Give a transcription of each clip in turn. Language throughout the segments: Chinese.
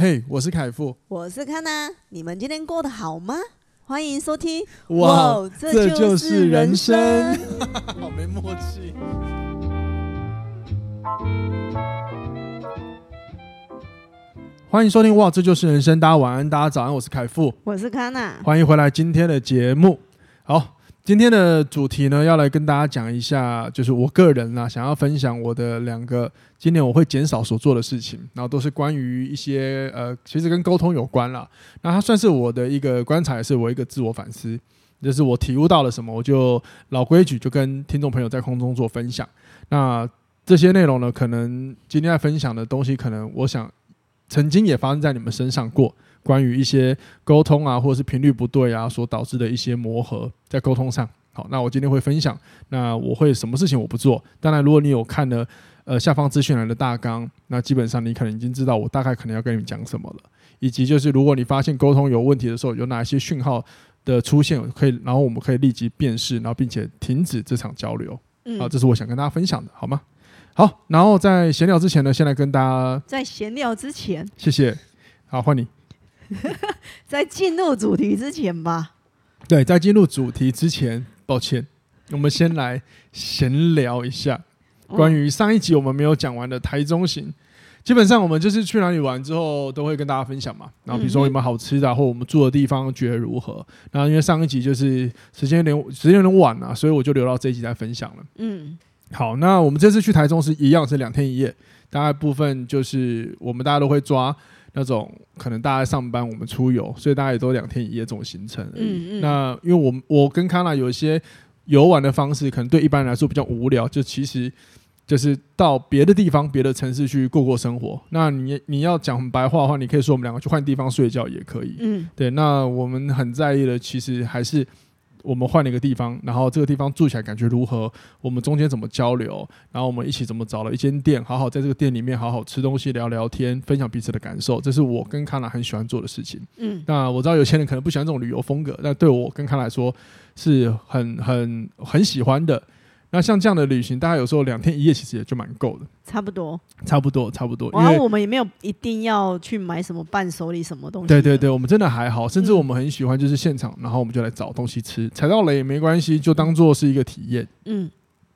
嘿，hey, 我是凯富，我是康娜，你们今天过得好吗？欢迎收听，哇，哇这就是人生，人生 好没默契。欢迎收听，哇，这就是人生，大家晚安，大家早安，我是凯富，我是康娜，欢迎回来今天的节目，好。今天的主题呢，要来跟大家讲一下，就是我个人啊，想要分享我的两个今年我会减少所做的事情，然后都是关于一些呃，其实跟沟通有关啦。那它算是我的一个观察，也是我一个自我反思，就是我体悟到了什么，我就老规矩，就跟听众朋友在空中做分享。那这些内容呢，可能今天在分享的东西，可能我想曾经也发生在你们身上过。关于一些沟通啊，或者是频率不对啊，所导致的一些磨合，在沟通上。好，那我今天会分享。那我会什么事情我不做？当然，如果你有看了呃下方资讯栏的大纲，那基本上你可能已经知道我大概可能要跟你们讲什么了。以及就是如果你发现沟通有问题的时候，有哪些讯号的出现，可以，然后我们可以立即辨识，然后并且停止这场交流。嗯，好，这是我想跟大家分享的，好吗？好，然后在闲聊之前呢，先来跟大家在闲聊之前，谢谢。好，换你。在进入主题之前吧。对，在进入主题之前，抱歉，我们先来闲聊一下关于上一集我们没有讲完的台中行。基本上我们就是去哪里玩之后，都会跟大家分享嘛。然后比如说有没有好吃的，或我们住的地方觉得如何。然后因为上一集就是时间有点时间有点晚了，所以我就留到这一集再分享了。嗯，好，那我们这次去台中是一样是两天一夜，大概部分就是我们大家都会抓。那种可能大家上班，我们出游，所以大家也都两天一夜这种行程而已。嗯嗯。那因为我我跟康娜有一些游玩的方式，可能对一般人来说比较无聊，就其实就是到别的地方、别的城市去过过生活。那你你要讲白话的话，你可以说我们两个去换地方睡觉也可以。嗯，对。那我们很在意的，其实还是。我们换了一个地方，然后这个地方住起来感觉如何？我们中间怎么交流？然后我们一起怎么找了一间店，好好在这个店里面好好吃东西、聊聊天、分享彼此的感受。这是我跟康娜很喜欢做的事情。嗯，那我知道有些人可能不喜欢这种旅游风格，但对我跟康娜来说是很很很喜欢的。那像这样的旅行，大家有时候两天一夜其实也就蛮够的，差不多，差不多，差不多。然后我们也没有一定要去买什么伴手礼什么东西。对对对，我们真的还好，甚至我们很喜欢就是现场，然后我们就来找东西吃，踩到雷也没关系，就当做是一个体验。嗯，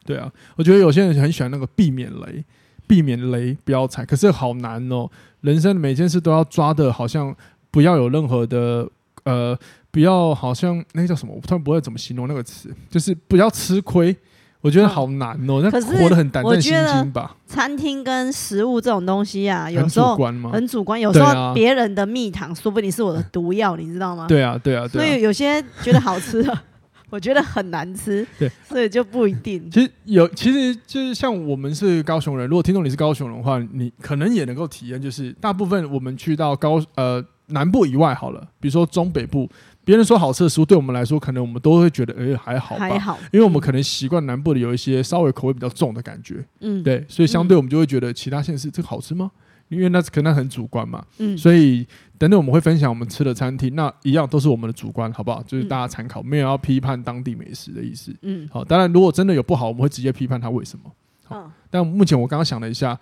对啊，我觉得有些人很喜欢那个避免雷，避免雷不要踩，可是好难哦。人生每件事都要抓的，好像不要有任何的呃，不要好像那个叫什么，我突然不会怎么形容那个词，就是不要吃亏。我觉得好难哦，那活得很胆战心惊吧。餐厅跟食物这种东西啊，有时候很主观，有时候别人的蜜糖说不定是我的毒药，你知道吗？对啊，对啊，所以有些觉得好吃的，我觉得很难吃，对，所以就不一定。其实有，其实就是像我们是高雄人，如果听众你是高雄人的话，你可能也能够体验，就是大部分我们去到高呃南部以外好了，比如说中北部。别人说好吃的食物，对我们来说，可能我们都会觉得，哎、欸，还好吧，还好，因为我们可能习惯南部的有一些稍微口味比较重的感觉，嗯，对，所以相对我们就会觉得其他县市这个好吃吗？因为那可能很主观嘛，嗯，所以等等我们会分享我们吃的餐厅，那一样都是我们的主观，好不好？就是大家参考，没有要批判当地美食的意思，嗯，好，当然如果真的有不好，我们会直接批判他为什么，好，但目前我刚刚想了一下，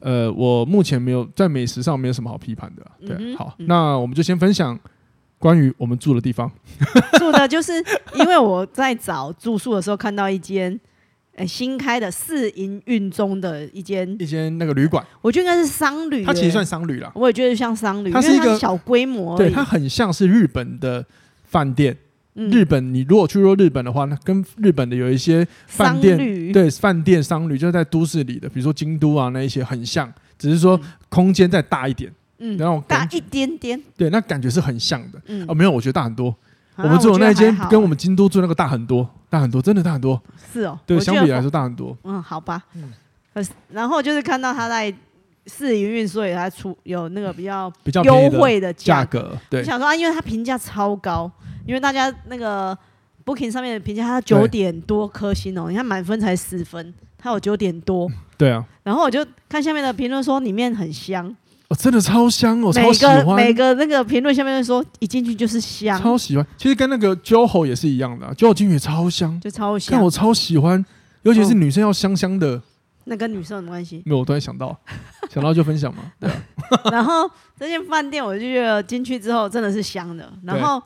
呃，我目前没有在美食上没有什么好批判的，对，好，那我们就先分享。关于我们住的地方，住的就是因为我在找住宿的时候看到一间，欸、新开的试营运中的一间一间那个旅馆，我觉得应该是商旅，它其实算商旅了，我也觉得像商旅，它是一个小规模，对，它很像是日本的饭店。嗯、日本，你如果去过日本的话，那跟日本的有一些饭店，旅。对，饭店商旅就是在都市里的，比如说京都啊那一些很像，只是说空间再大一点。嗯，然后大一点点，对，那感觉是很像的。嗯，哦，没有，我觉得大很多。我们住的那间跟我们京都住那个大很多，大很多，真的大很多。是哦，对，相比来说大很多。嗯，好吧。嗯，然后就是看到他在试营运，所以他出有那个比较比较优惠的价格。对，我想说啊，因为他评价超高，因为大家那个 Booking 上面的评价，他九点多颗星哦。你看满分才十分，他有九点多。对啊。然后我就看下面的评论说里面很香。哦，真的超香哦！每个超喜欢每个那个评论下面说，一进去就是香，超喜欢。其实跟那个 JOHO 也是一样的，JOHO 进去也超香，就超香。但我超喜欢，尤其是女生要香香的，那跟女生有什么关系？没有，我突然想到，想到就分享嘛。对啊。然后这间饭店，我就觉得进去之后真的是香的。然后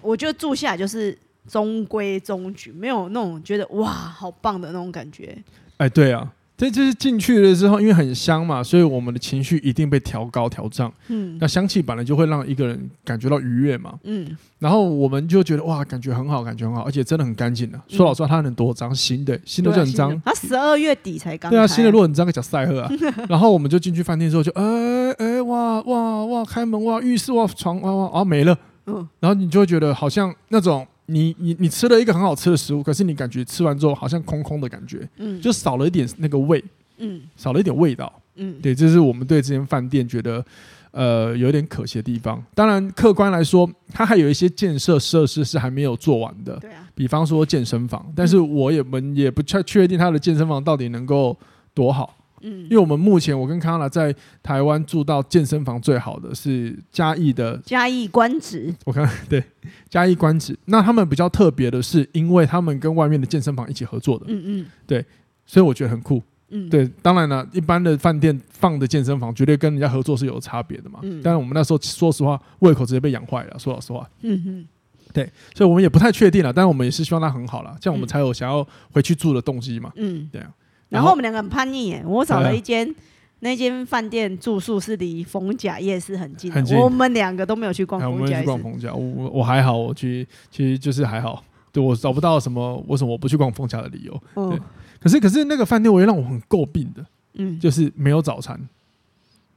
我就住下来，就是中规中矩，没有那种觉得哇好棒的那种感觉。哎，对啊。这就是进去了之后，因为很香嘛，所以我们的情绪一定被调高调涨。嗯，那香气本来就会让一个人感觉到愉悦嘛。嗯，然后我们就觉得哇，感觉很好，感觉很好，而且真的很干净的。说老实话，它能多脏？新的新的就很脏。它十二月底才刚。对啊，新的路很脏，个小赛赫啊。然后我们就进去饭店之后就，就哎哎哇哇哇，开门哇，浴室哇，床哇哇，啊没了。嗯，然后你就会觉得好像那种。你你你吃了一个很好吃的食物，可是你感觉吃完之后好像空空的感觉，嗯，就少了一点那个味，嗯，少了一点味道，嗯，对，这是我们对这间饭店觉得呃有点可惜的地方。当然，客观来说，它还有一些建设设施是还没有做完的，对啊，比方说健身房，但是我也们也不确确定它的健身房到底能够多好。嗯，因为我们目前我跟康拉在台湾住到健身房最好的是嘉义的嘉义官职，我看对嘉义官职，那他们比较特别的是，因为他们跟外面的健身房一起合作的，嗯嗯，对，所以我觉得很酷，嗯，对，当然了，一般的饭店放的健身房绝对跟人家合作是有差别的嘛，嗯，但是我们那时候说实话，胃口直接被养坏了，说老实话，嗯嗯，对，所以我们也不太确定了，但是我们也是希望它很好了，这样我们才有想要回去住的动机嘛，嗯，对啊。然后我们两个很叛逆耶，我找了一间，那间饭店住宿是离逢甲夜市很近，很近。我们两个都没有去逛逢甲夜市。我们去逛逢甲，我我还好，我去其实就是还好，对我找不到什么为什么我不去逛逢甲的理由。对，可是可是那个饭店我也让我很诟病的，嗯，就是没有早餐。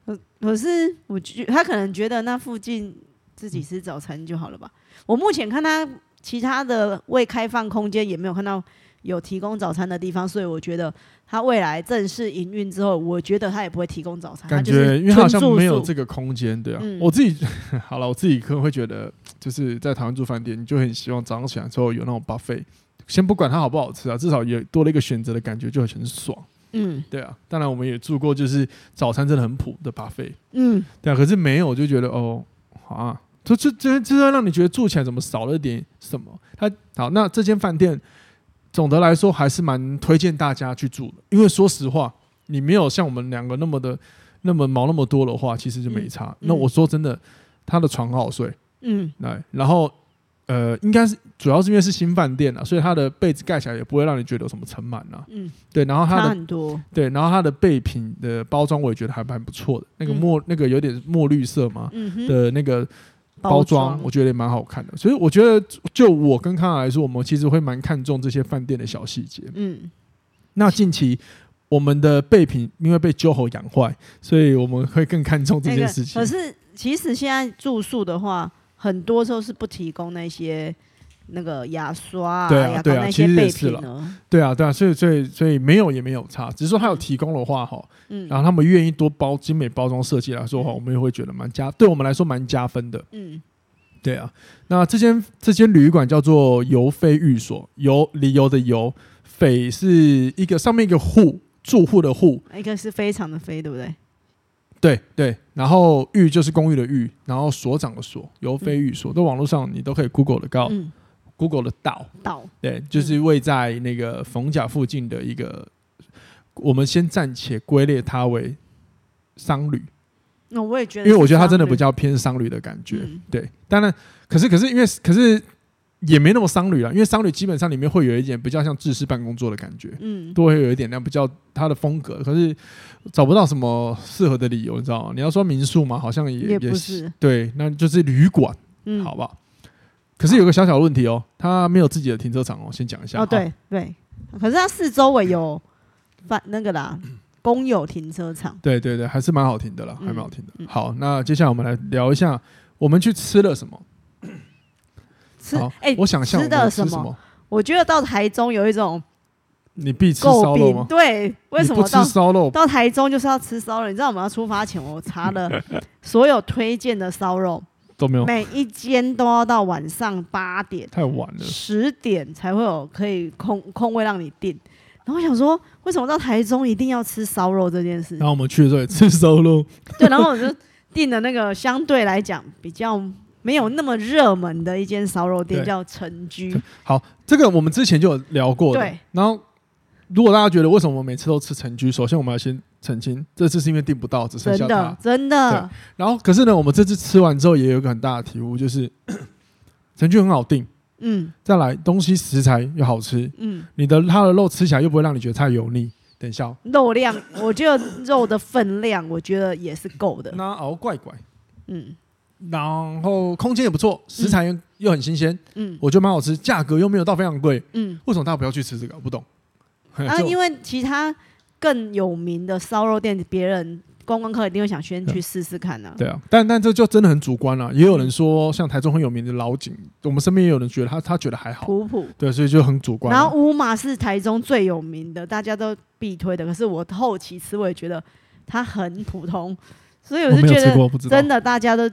可可是我觉他可能觉得那附近自己吃早餐就好了吧？我目前看他其他的未开放空间也没有看到有提供早餐的地方，所以我觉得。他未来正式营运之后，我觉得他也不会提供早餐。感觉，因为他好像没有这个空间，对啊。嗯、我自己 好了，我自己可能会觉得，就是在台湾住饭店，你就很希望早上起来之后有那种 buffet。先不管它好不好吃啊，至少也多了一个选择的感觉，就很爽。嗯，对啊。当然，我们也住过，就是早餐真的很普的 buffet。嗯，对啊。可是没有，就觉得哦，好啊，这这这这让你觉得住起来怎么少了点什么？他好，那这间饭店。总的来说，还是蛮推荐大家去住的，因为说实话，你没有像我们两个那么的那么毛那么多的话，其实就没差。嗯、那我说真的，他的床好睡，嗯，来，然后呃，应该是主要是因为是新饭店啊，所以他的被子盖起来也不会让你觉得有什么尘螨啊，嗯，对，然后它的很多，对，然后它的备品的包装我也觉得还蛮不错的，那个墨、嗯、那个有点墨绿色嘛，嗯、的那个。包装我觉得也蛮好看的，所以我觉得就我跟康来说，我们其实会蛮看重这些饭店的小细节。嗯，那近期我们的备品因为被 JOHO 养坏，所以我们会更看重这件事情。可是其实现在住宿的话，很多时候是不提供那些。那个牙刷啊，对啊，对啊，其实也是了，对啊，对啊，所以所以所以没有也没有差，只是说他有提供的话哈，嗯，然后他们愿意多包精美包装设计来说的话，我们也会觉得蛮加，对我们来说蛮加分的，嗯，对啊，那这间这间旅馆叫做游飞寓所，游理由的游，匪是一个上面一个户住户的户，一个是非常的非，对不对？对对，然后寓就是公寓的寓，然后所长的所，游飞寓所，在网络上你都可以 Google 的告。嗯 Google 的岛岛，对，就是位在那个逢甲附近的一个，我们先暂且归类它为商旅。那我也觉得，因为我觉得它真的比较偏商旅的感觉。对，当然，可是可是因为可是也没那么商旅了，因为商旅基本上里面会有一点比较像制式办公桌的感觉，嗯，都会有一点那样比较它的风格。可是找不到什么适合的理由，你知道吗？你要说民宿嘛，好像也也不是，对，那就是旅馆，嗯，好不好？可是有个小小的问题哦，它没有自己的停车场哦，先讲一下。哦，对对，可是它四周围有反那个啦，公有停车场。对对对，还是蛮好停的啦，还蛮好停的。好，那接下来我们来聊一下，我们去吃了什么？吃哎，我想象吃的什么？我觉得到台中有一种你必吃烧肉吗？对，为什么吃烧肉？到台中就是要吃烧肉。你知道我们要出发前，我查了所有推荐的烧肉。都没有，每一间都要到晚上八点，太晚了，十点才会有可以空空位让你订。然后我想说，为什么到台中一定要吃烧肉这件事？然后我们去的时候也吃烧肉，对，然后我就订了那个相对来讲比较没有那么热门的一间烧肉店，叫陈居。好，这个我们之前就有聊过的，对，然后如果大家觉得为什么我每次都吃陈居，首先我们要先澄清，这次是因为订不到，只剩下他，真的，真的。然后，可是呢，我们这次吃完之后也有一个很大的体悟，就是 陈居很好订，嗯，再来东西食材又好吃，嗯，你的它的肉吃起来又不会让你觉得太油腻。等一下，肉量，我觉得肉的分量，我觉得也是够的。那熬怪怪，嗯。然后空间也不错，食材又又很新鲜，嗯，我觉得蛮好吃，价格又没有到非常贵，嗯，为什么大家不要去吃这个？我不懂。啊，因为其他更有名的烧肉店，别人观光客一定会想先去试试看呢、啊。对啊，但但这就真的很主观了、啊。也有人说，像台中很有名的老井，我们身边也有人觉得他他觉得还好，普普。对，所以就很主观。然后乌马是台中最有名的，大家都必推的。可是我后期吃，我也觉得它很普通，所以我是觉得真的大家都。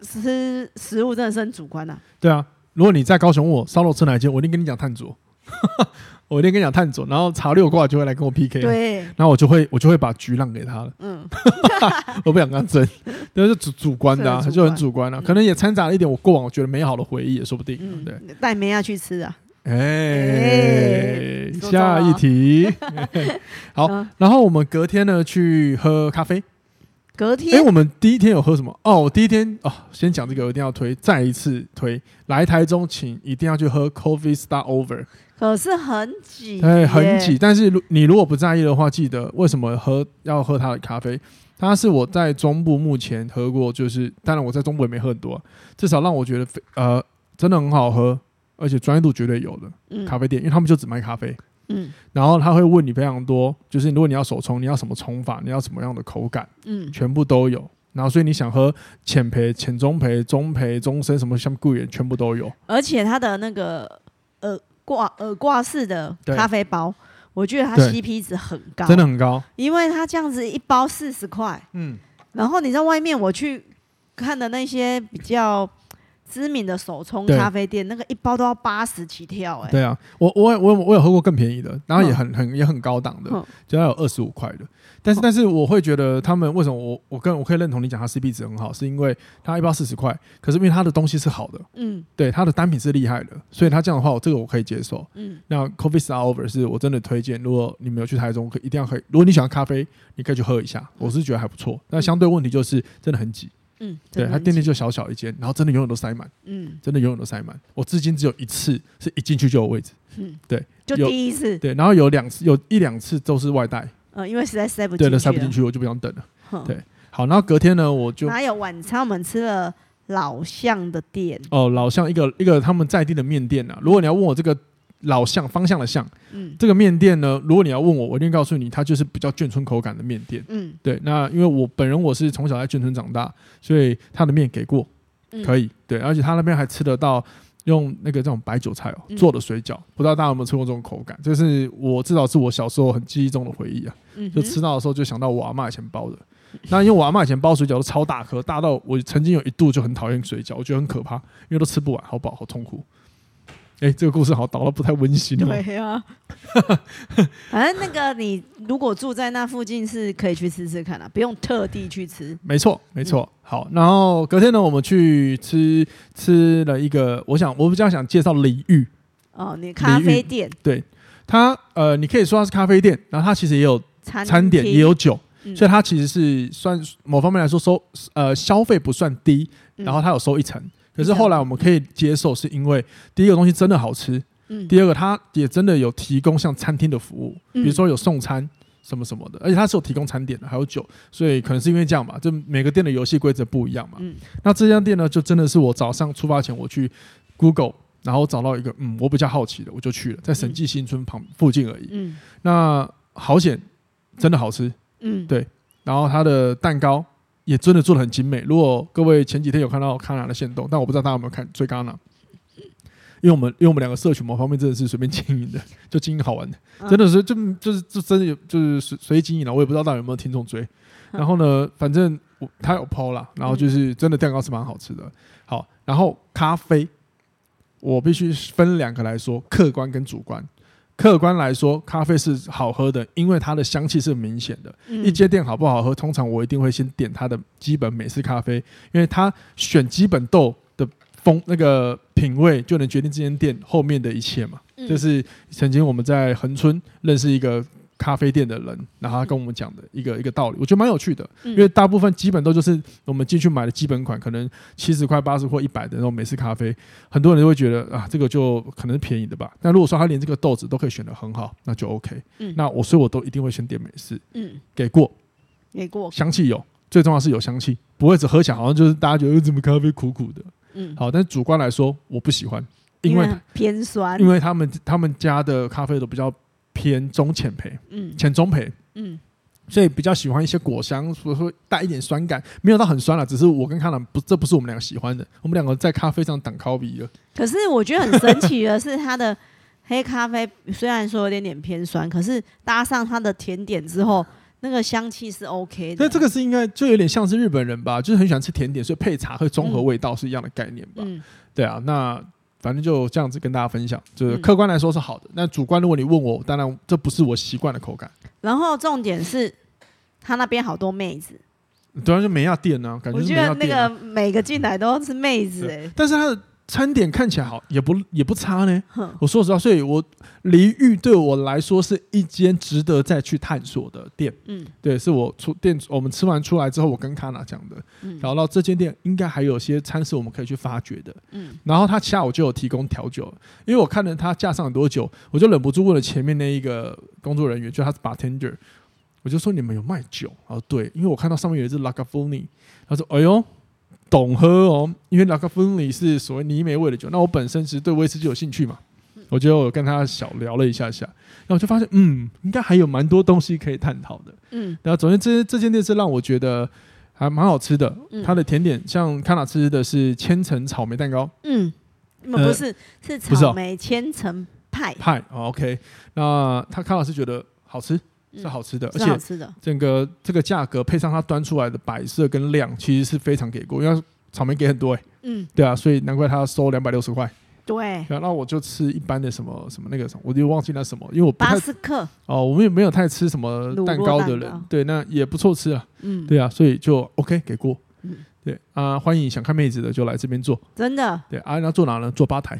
吃食物真的是很主观呐、啊。对啊，如果你在高雄问我烧肉吃哪一间，我一定跟你讲探佐。我一定跟你讲探佐，然后查六挂就会来跟我 PK。对，然后我就会我就会把局让给他了。嗯，我不想跟他争，这是主主观的、啊，就很主观了、啊。可能也掺杂了一点我过往我觉得美好的回忆，也说不定。嗯，对，带梅亚去吃啊。哎、欸，欸、下一题。好、嗯，然后我们隔天呢去喝咖啡。隔天，哎、欸，我们第一天有喝什么？哦，我第一天哦，先讲这个，我一定要推，再一次推，来台中请一定要去喝 Coffee Start Over。可是很挤，哎，很挤。但是如你如果不在意的话，记得为什么喝要喝它的咖啡？它是我在中部目前喝过，就是当然我在中部也没喝很多，至少让我觉得呃真的很好喝，而且专业度绝对有的咖啡店，因为他们就只卖咖啡。嗯，然后他会问你非常多，就是如果你要手冲，你要什么冲法，你要什么样的口感，嗯，全部都有。然后所以你想喝浅焙、浅中焙、中焙、中深，什么像贵人全部都有。而且它的那个耳挂耳挂式的咖啡包，我觉得它 CP 值很高，真的很高，因为它这样子一包四十块，嗯，然后你在外面我去看的那些比较。知名的手冲咖啡店，那个一包都要八十起跳哎、欸。对啊，我我我我有喝过更便宜的，然后也很很也很高档的，就要有二十五块的。但是但是我会觉得他们为什么我我跟我可以认同你讲，它 CP 值很好，是因为它一包四十块，可是因为它的东西是好的，嗯，对，它的单品是厉害的，所以它这样的话，我这个我可以接受。嗯，那 Coffee Start Over 是我真的推荐，如果你没有去台中，可一定要可以。如果你喜欢咖啡，你可以去喝一下，我是觉得还不错。那相对问题就是真的很挤。嗯，对，它店内就小小一间，然后真的永远都塞满，嗯，真的永远都塞满。我至今只有一次是一进去就有位置，嗯，对，就第一次，对，然后有两次，有一两次都是外带，嗯，因为实在塞不进去，对，塞不进去，我就不想等了。对，好，然后隔天呢，我就哪有晚餐？我们吃了老巷的店，哦，老巷一个一个他们在地的面店啊。如果你要问我这个。老巷方向的巷，嗯，这个面店呢，如果你要问我，我一定告诉你，它就是比较眷村口感的面店，嗯，对。那因为我本人我是从小在眷村长大，所以他的面给过，可以，对。而且他那边还吃得到用那个这种白韭菜哦做的水饺，不知道大家有没有吃过这种口感？这是我至少是我小时候很记忆中的回忆啊，就吃到的时候就想到我阿妈以前包的。那因为我阿妈以前包水饺都超大颗，大到我曾经有一度就很讨厌水饺，我觉得很可怕，因为都吃不完，好饱，好痛苦。哎、欸，这个故事好像导得不太温馨。对啊，反正那个你如果住在那附近是可以去吃吃看啊，不用特地去吃。没错，没错。嗯、好，然后隔天呢，我们去吃吃了一个，我想我比较想介绍李煜。哦，你咖啡店。对，它呃，你可以说它是咖啡店，然后它其实也有餐点，也有酒，嗯、所以它其实是算某方面来说收呃消费不算低，然后它有收一层。可是后来我们可以接受，是因为第一个东西真的好吃，嗯，第二个它也真的有提供像餐厅的服务，比如说有送餐什么什么的，而且它是有提供餐点的，还有酒，所以可能是因为这样吧，就每个店的游戏规则不一样嘛。嗯，那这家店呢，就真的是我早上出发前我去 Google，然后找到一个嗯我比较好奇的，我就去了，在审计新村旁附近而已。嗯，那好险，真的好吃。嗯，对，然后它的蛋糕。也真的做的很精美。如果各位前几天有看到康纳的线动，但我不知道大家有没有看追康纳，因为我们因为我们两个社群某方面真的是随便经营的，就经营好玩的，真的是就就是就真的有就是随随意经营了。我也不知道大家有没有听众追。然后呢，反正我他有 PO 啦，然后就是真的蛋糕是蛮好吃的。好，然后咖啡，我必须分两个来说，客观跟主观。客观来说，咖啡是好喝的，因为它的香气是明显的。嗯、一间店好不好喝，通常我一定会先点它的基本美式咖啡，因为它选基本豆的风那个品味就能决定这间店后面的一切嘛。嗯、就是曾经我们在恒春认识一个咖啡店的人，然后他跟我们讲的一个一个道理，我觉得蛮有趣的。因为大部分基本都就是我们进去买的基本款，可能七十块、八十或一百的那种美式咖啡，很多人都会觉得啊，这个就可能是便宜的吧。但如果说他连这个豆子都可以选得很好，那就 OK。嗯，那我所以我都一定会选点美式。嗯，给过，给过，香气有，最重要是有香气，不会只喝起来好像就是大家觉得怎么咖啡苦苦的。嗯，好，但是主观来说我不喜欢，因为，因为偏酸，因为他们他们家的咖啡都比较。偏中浅焙，嗯，浅中焙，嗯，所以比较喜欢一些果香，所以说带一点酸感，没有到很酸了，只是我跟康朗不，这不是我们两个喜欢的，我们两个在咖啡上挡咖啡了。可是我觉得很神奇的是，它的黑咖啡虽然说有点点偏酸，可是搭上它的甜点之后，那个香气是 OK 的。那这个是应该就有点像是日本人吧，就是很喜欢吃甜点，所以配茶会综合味道是一样的概念吧？嗯，对啊，那。反正就这样子跟大家分享，就是客观来说是好的。那、嗯、主观，如果你问我，当然这不是我习惯的口感。然后重点是，他那边好多妹子，对啊，就美亚店呢、啊，感觉、啊、我觉得那个每个进来都是妹子哎、欸，但是他的。餐点看起来好，也不也不差呢。我说实话，所以我离玉对我来说是一间值得再去探索的店。嗯，对，是我出店，我们吃完出来之后，我跟卡娜讲的。嗯，然后这间店应该还有些餐是我们可以去发掘的。嗯，然后他下午就有提供调酒，因为我看了他架上很多酒，我就忍不住问了前面那一个工作人员，就他是 bartender，我就说你们有卖酒？他说对，因为我看到上面有一只 Lagavulin，他说哎呦。懂喝哦，因为拉格芬尼是所谓泥煤味的酒。那我本身其实对威士忌有兴趣嘛，我觉得我跟他小聊了一下下，然后我就发现，嗯，应该还有蛮多东西可以探讨的。嗯，然后总之这这间店是让我觉得还蛮好吃的。它的甜点像康纳吃的是千层草莓蛋糕，嗯，不是是草莓千层派派。OK，那他康老师觉得好吃。是好吃的，而且整个这个价格配上它端出来的摆设跟量，其实是非常给过，因为草莓给很多哎、欸，嗯，对啊，所以难怪他要收两百六十块。对，然后我就吃一般的什么什么那个什么，我就忘记那什么，因为我巴斯克。哦，我们也没有太吃什么蛋糕的人，对，那也不错吃啊，嗯，对啊，所以就 OK 给过，嗯，对啊，欢迎想看妹子的就来这边坐，真的，对啊，那坐哪呢？坐吧台，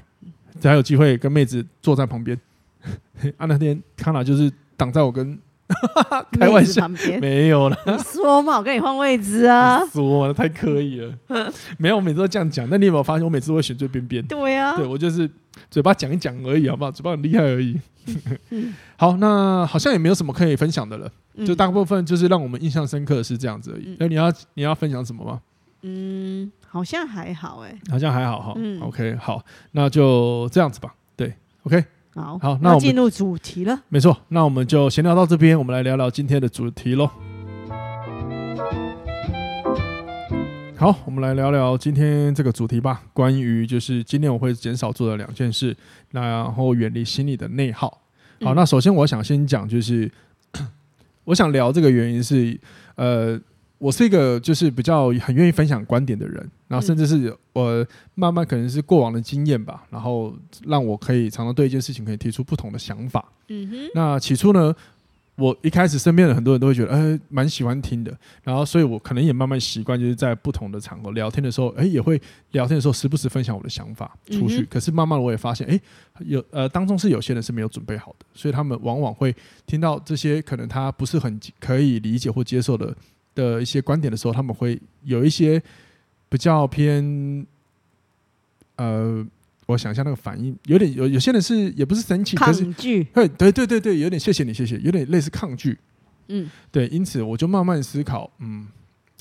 才有机会跟妹子坐在旁边。啊，那天康娜就是挡在我跟。开玩笑，没有了。说嘛，我跟你换位置啊。说嘛，太刻意了。没有，我每次都这样讲。那你有没有发现，我每次都会选最边边？对呀、啊，对我就是嘴巴讲一讲而已，好不好？嘴巴很厉害而已。好，那好像也没有什么可以分享的了。就大部分就是让我们印象深刻的是这样子而已。那、嗯、你要你要分享什么吗？嗯，好像还好哎、欸，好像还好哈。嗯，OK，好，那就这样子吧。对，OK。好，好，那我们进入主题了。没错，那我们就闲聊到这边，我们来聊聊今天的主题喽。好，我们来聊聊今天这个主题吧。关于就是今天我会减少做的两件事，那然后远离心理的内耗。好，那首先我想先讲，就是 我想聊这个原因是，呃。我是一个就是比较很愿意分享观点的人，然后甚至是我慢慢可能是过往的经验吧，然后让我可以常常对一件事情可以提出不同的想法。嗯哼。那起初呢，我一开始身边的很多人都会觉得，哎，蛮喜欢听的。然后，所以我可能也慢慢习惯，就是在不同的场合聊天的时候，哎，也会聊天的时候时不时分享我的想法出去。可是慢慢的我也发现，哎，有呃当中是有些人是没有准备好的，所以他们往往会听到这些可能他不是很可以理解或接受的。的一些观点的时候，他们会有一些比较偏，呃，我想一下那个反应，有点有有些人是也不是生气，抗拒，对对对对对，有点谢谢你谢谢，有点类似抗拒，嗯，对，因此我就慢慢思考，嗯，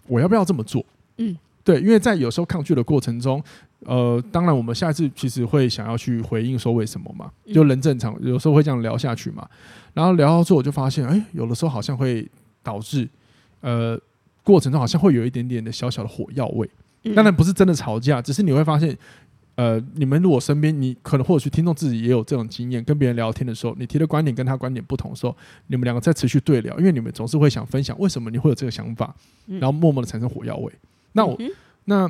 我要不要这么做？嗯，对，因为在有时候抗拒的过程中，呃，当然我们下一次其实会想要去回应说为什么嘛，就人正常，有时候会这样聊下去嘛，然后聊到最后我就发现，哎，有的时候好像会导致。呃，过程中好像会有一点点的小小的火药味，当然不是真的吵架，只是你会发现，呃，你们如果身边你可能或许听众自己也有这种经验，跟别人聊天的时候，你提的观点跟他观点不同的时候，你们两个在持续对聊，因为你们总是会想分享为什么你会有这个想法，然后默默的产生火药味。那我那。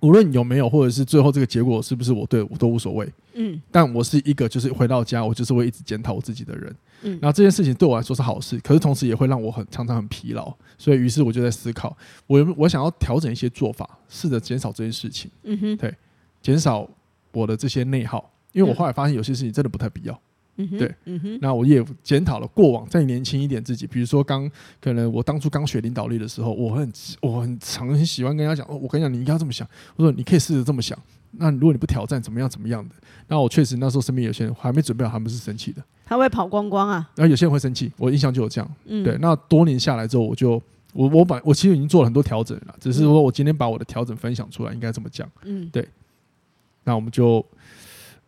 无论有没有，或者是最后这个结果是不是我对我都无所谓。嗯，但我是一个就是回到家，我就是会一直检讨我自己的人。嗯，然后这件事情对我来说是好事，可是同时也会让我很常常很疲劳。所以于是我就在思考，我我想要调整一些做法，试着减少这件事情。嗯哼，对，减少我的这些内耗，因为我后来发现有些事情真的不太必要。对，那我也检讨了过往再年轻一点自己，比如说刚可能我当初刚学领导力的时候，我很我很常很喜欢跟人家讲，哦，我跟你讲，你应该要这么想，我说你可以试着这么想，那如果你不挑战，怎么样怎么样的？那我确实那时候身边有些人还没准备好，他们是生气的，他会跑光光啊，然后有些人会生气，我印象就有这样，嗯，对，那多年下来之后，我就我我把我其实已经做了很多调整了，只是说我今天把我的调整分享出来，应该这么讲，嗯，对，那我们就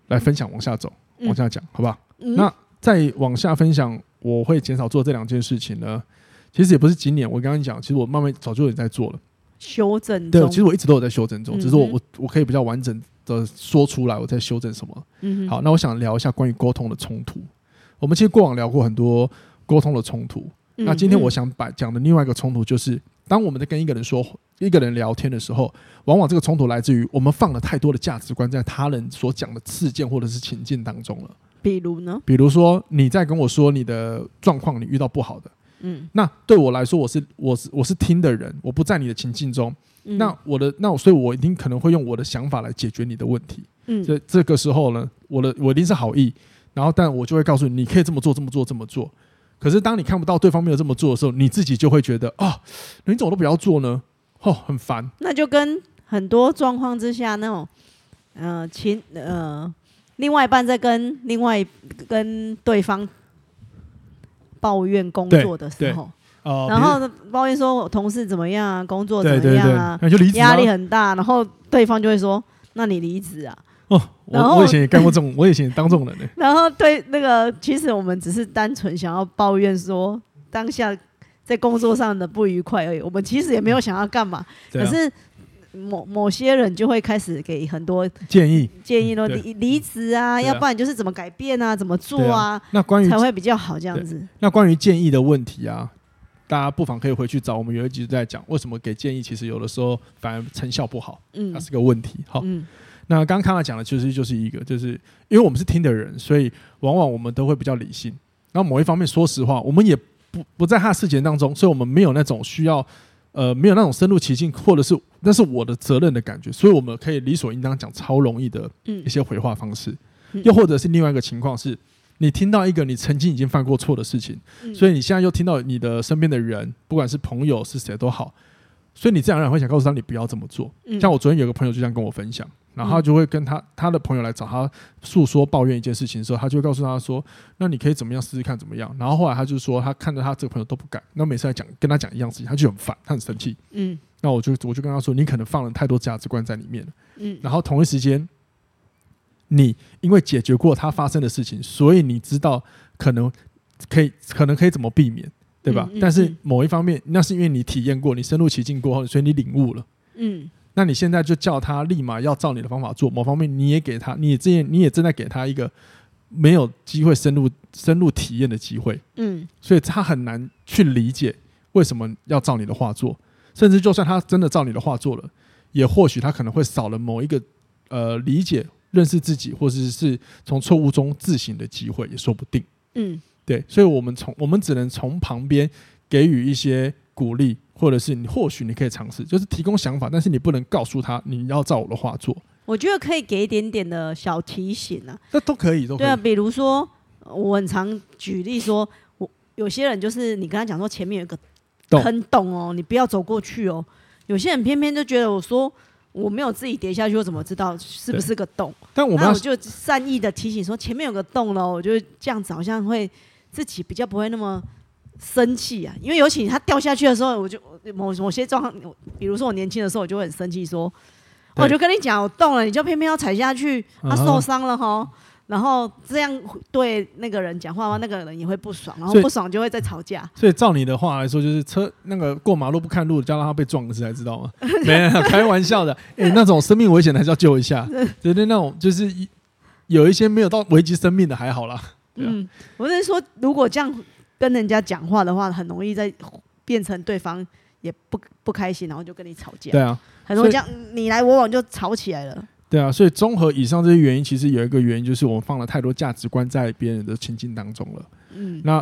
来分享往下走，往下讲，好不好？嗯，那。再往下分享，我会减少做这两件事情呢。其实也不是今年，我刚刚讲，其实我慢慢早就有在做了修正。对，其实我一直都有在修正中，嗯、只是我我我可以比较完整的说出来我在修正什么。嗯，好，那我想聊一下关于沟通的冲突。我们其实过往聊过很多沟通的冲突，嗯、那今天我想把讲的另外一个冲突，就是当我们在跟一个人说一个人聊天的时候，往往这个冲突来自于我们放了太多的价值观在他人所讲的事件或者是情境当中了。比如呢？比如说你在跟我说你的状况，你遇到不好的，嗯，那对我来说，我是我是我是听的人，我不在你的情境中，嗯、那我的那我所以，我一定可能会用我的想法来解决你的问题，嗯，这这个时候呢，我的我一定是好意，然后但我就会告诉你，你可以这么做，这么做，这么做。可是当你看不到对方没有这么做的时候，你自己就会觉得啊，你怎么都不要做呢？哦，很烦。那就跟很多状况之下那种，呃，情呃。另外一半在跟另外跟对方抱怨工作的时候，呃、然后抱怨说我同事怎么样啊，工作怎么样啊，压力很大，然后对方就会说：“那你离职啊？”哦，然后我，我以前也干过这种，我以前也当这种人呢。然后对那个，其实我们只是单纯想要抱怨说当下在工作上的不愉快而已，我们其实也没有想要干嘛，嗯、可是。某某些人就会开始给很多建议，建议咯离离职啊，啊要不然就是怎么改变啊，怎么做啊，啊那关于才会比较好这样子。那关于建议的问题啊，大家不妨可以回去找我们有一集在讲为什么给建议，其实有的时候反而成效不好，嗯，那是个问题。好，嗯、那刚刚看到讲的其实就是一个，就是因为我们是听的人，所以往往我们都会比较理性。然后某一方面，说实话，我们也不不在他的事件当中，所以我们没有那种需要。呃，没有那种深入其境，或者是那是我的责任的感觉，所以我们可以理所应当讲超容易的一些回话方式，嗯、又或者是另外一个情况是，你听到一个你曾经已经犯过错的事情，嗯、所以你现在又听到你的身边的人，不管是朋友是谁都好，所以你自然而然会想告诉他你不要这么做。嗯、像我昨天有个朋友就这样跟我分享。然后他就会跟他他的朋友来找他诉说抱怨一件事情的时候，他就会告诉他说：“那你可以怎么样试试看怎么样？”然后后来他就说，他看着他这个朋友都不敢，那每次来讲跟他讲一样事情，他就很烦，他很生气。嗯，那我就我就跟他说：“你可能放了太多价值观在里面了。”嗯，然后同一时间，你因为解决过他发生的事情，所以你知道可能可以可能可以怎么避免，对吧？但是某一方面，那是因为你体验过，你深入其境过后，所以你领悟了。嗯。那你现在就叫他立马要照你的方法做，某方面你也给他，你也这样，你也正在给他一个没有机会深入深入体验的机会，嗯，所以他很难去理解为什么要照你的话做，甚至就算他真的照你的话做了，也或许他可能会少了某一个呃理解、认识自己，或者是从错误中自省的机会，也说不定，嗯，对，所以我们从我们只能从旁边给予一些鼓励。或者是你或许你可以尝试，就是提供想法，但是你不能告诉他你要照我的话做。我觉得可以给一点点的小提醒啊，那都可以，都。对啊，比如说我很常举例说，我有些人就是你跟他讲说前面有个坑洞哦，你不要走过去哦。有些人偏偏就觉得我说我没有自己跌下去，我怎么知道是不是个洞？但我我就善意的提醒说前面有个洞喽，我觉得这样子好像会自己比较不会那么。生气啊！因为尤其他掉下去的时候，我就某某些状况，比如说我年轻的时候，我就会很生气，说，我就跟你讲，我动了，你就偏偏要踩下去，他受伤了哈。Uh. 然后这样对那个人讲话的话，那个人也会不爽，然后不爽就会再吵架。所以，照你的话来说，就是车那个过马路不看路，叫让他被撞死才知道吗？没有，开玩笑的。哎、欸，那种生命危险的还是要救一下。对对，那种就是有一些没有到危及生命的还好啦。嗯，我是说，如果这样。跟人家讲话的话，很容易在变成对方也不不开心，然后就跟你吵架。对啊，很容易这样你来我往就吵起来了。对啊，所以综合以上这些原因，其实有一个原因就是我们放了太多价值观在别人的情境当中了。嗯，那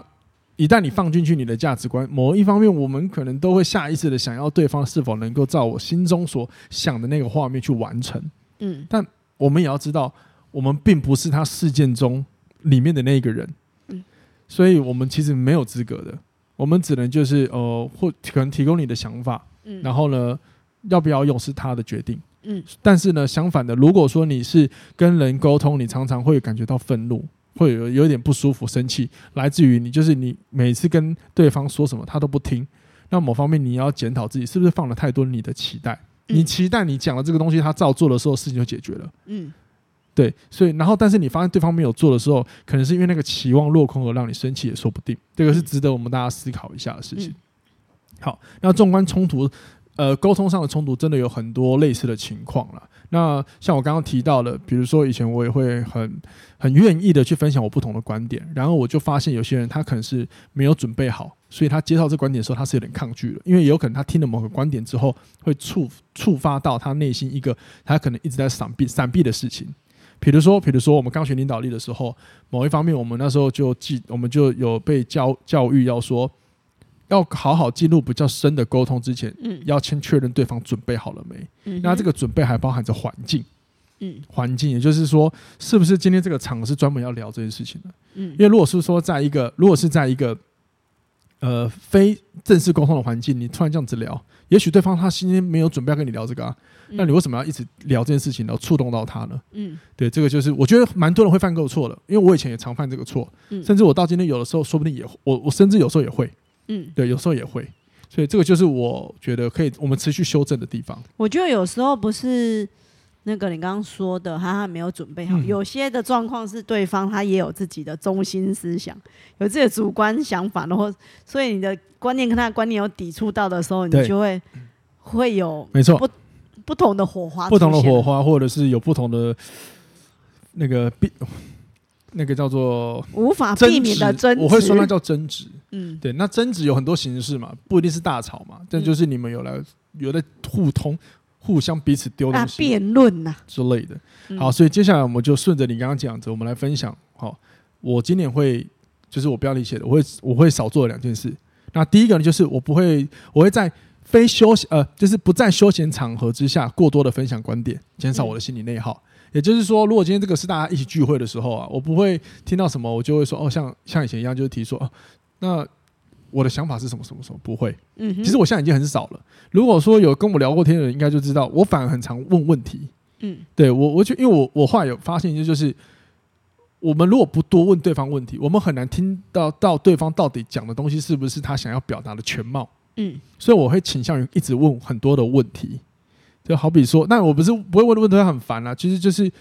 一旦你放进去你的价值观，某一方面，我们可能都会下意识的想要对方是否能够照我心中所想的那个画面去完成。嗯，但我们也要知道，我们并不是他事件中里面的那一个人，嗯，所以我们其实没有资格的，我们只能就是呃，或可能提供你的想法，嗯，然后呢，要不要用是他的决定，嗯，但是呢，相反的，如果说你是跟人沟通，你常常会感觉到愤怒，会有有点不舒服、生气，来自于你就是你每次跟对方说什么，他都不听，那某方面你要检讨自己是不是放了太多你的期待。你期待你讲了这个东西，他照做的时候，事情就解决了。嗯，对，所以然后，但是你发现对方没有做的时候，可能是因为那个期望落空而让你生气，也说不定。这个是值得我们大家思考一下的事情。好，那纵观冲突，呃，沟通上的冲突真的有很多类似的情况了。那像我刚刚提到的，比如说以前我也会很很愿意的去分享我不同的观点，然后我就发现有些人他可能是没有准备好，所以他接到这观点的时候他是有点抗拒的，因为也有可能他听了某个观点之后会触触发到他内心一个他可能一直在闪避闪避的事情，比如说比如说我们刚学领导力的时候，某一方面我们那时候就记我们就有被教教育要说。要好好进入比较深的沟通之前，嗯，要先确认对方准备好了没。嗯，那这个准备还包含着环境，嗯，环境也就是说，是不是今天这个场是专门要聊这件事情的？嗯，因为如果是说在一个，如果是在一个，呃，非正式沟通的环境，你突然这样子聊，也许对方他今天没有准备要跟你聊这个啊，那你为什么要一直聊这件事情，然后触动到他呢？嗯，对，这个就是我觉得蛮多人会犯过错的，因为我以前也常犯这个错，甚至我到今天有的时候说不定也，我我甚至有时候也会。嗯，对，有时候也会，所以这个就是我觉得可以我们持续修正的地方。我觉得有时候不是那个你刚刚说的，他还没有准备好。嗯、有些的状况是对方他也有自己的中心思想，有自己的主观想法，然后所以你的观念跟他的观念有抵触到的时候，你就会会有没错不不同的火花，不同的火花，或者是有不同的那个必。那个叫做无法避免的争执，我会说那叫争执。嗯，对，那争执有很多形式嘛，不一定是大吵嘛，但就是你们有来有在互通，互相彼此丢东西、辩论呐之类的。好，所以接下来我们就顺着你刚刚讲的，我们来分享。好，我今年会就是我标题写的，我会我会少做两件事。那第一个呢，就是我不会，我会在非休闲呃，就是不在休闲场合之下过多的分享观点，减少我的心理内耗。也就是说，如果今天这个是大家一起聚会的时候啊，我不会听到什么，我就会说哦，像像以前一样，就是提说哦，那我的想法是什么什么什么，不会。嗯，其实我现在已经很少了。如果说有跟我聊过天的人，应该就知道，我反而很常问问题。嗯，对我，我就因为我我后来有发现，一就是我们如果不多问对方问题，我们很难听到到对方到底讲的东西是不是他想要表达的全貌。嗯，所以我会倾向于一直问很多的问题。就好比说，那我不是不会问的问题很烦啊，其实就是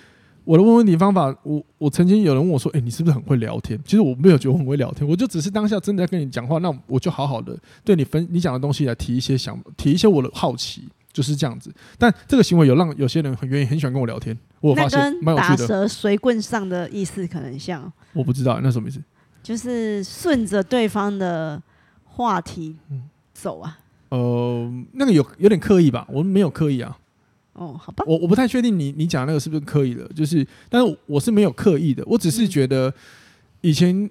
我的问问题方法。我我曾经有人问我说：“诶，你是不是很会聊天？”其实我没有觉得我很会聊天，我就只是当下真的在跟你讲话，那我就好好的对你分你讲的东西来提一些想提一些我的好奇，就是这样子。但这个行为有让有些人很愿意很喜欢跟我聊天，我发现蛮有趣的。打蛇随棍上的意思可能像，我不知道那什么意思，就是顺着对方的话题走啊。呃，那个有有点刻意吧？我们没有刻意啊。哦，好吧。我我不太确定你你讲的那个是不是刻意的，就是，但是我是没有刻意的。我只是觉得以前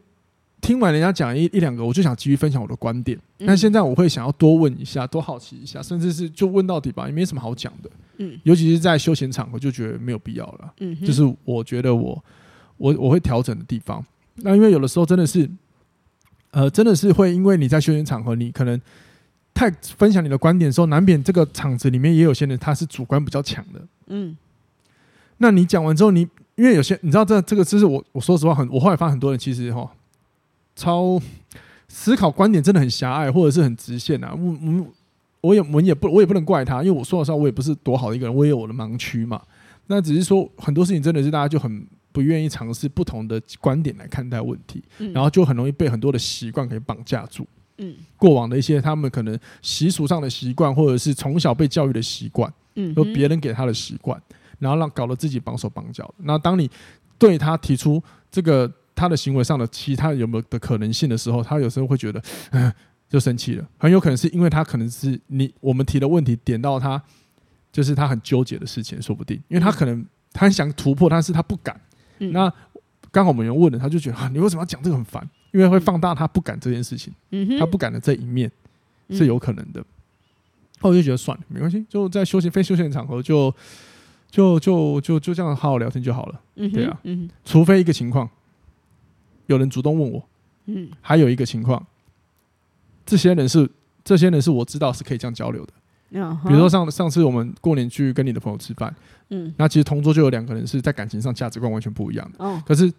听完人家讲一一两个，我就想继续分享我的观点。但现在我会想要多问一下，多好奇一下，甚至是就问到底吧，也没什么好讲的。嗯，尤其是在休闲场合，就觉得没有必要了。嗯，就是我觉得我我我会调整的地方。那因为有的时候真的是，呃，真的是会因为你在休闲场合，你可能。太分享你的观点的时候，难免这个场子里面也有些人他是主观比较强的。嗯，那你讲完之后，你因为有些你知道这这个知识我我说实话很，我后来发现很多人其实哈超思考观点真的很狭隘或者是很直线啊。我我我也我也不我也不能怪他，因为我说实话我也不是多好的一个人，我也有我的盲区嘛。那只是说很多事情真的是大家就很不愿意尝试不同的观点来看待问题，然后就很容易被很多的习惯给绑架住。嗯，过往的一些他们可能习俗上的习惯，或者是从小被教育的习惯，嗯，由别人给他的习惯，然后让搞得自己绑手绑脚。那当你对他提出这个他的行为上的其他有没有的可能性的时候，他有时候会觉得，嗯，就生气了。很有可能是因为他可能是你我们提的问题点到他，就是他很纠结的事情，说不定，因为他可能他很想突破，但是他不敢。那刚好我们有问了，他就觉得啊，你为什么要讲这个很烦？因为会放大他不敢这件事情，他不敢的这一面是有可能的。后来我就觉得算了，没关系，就在休闲非休闲场合就就就就就这样好好聊天就好了。嗯，对啊，嗯，除非一个情况，有人主动问我，嗯，还有一个情况，这些人是这些人是我知道是可以这样交流的。比如说上上次我们过年去跟你的朋友吃饭，嗯，那其实同桌就有两个人是在感情上价值观完全不一样的，哦，可是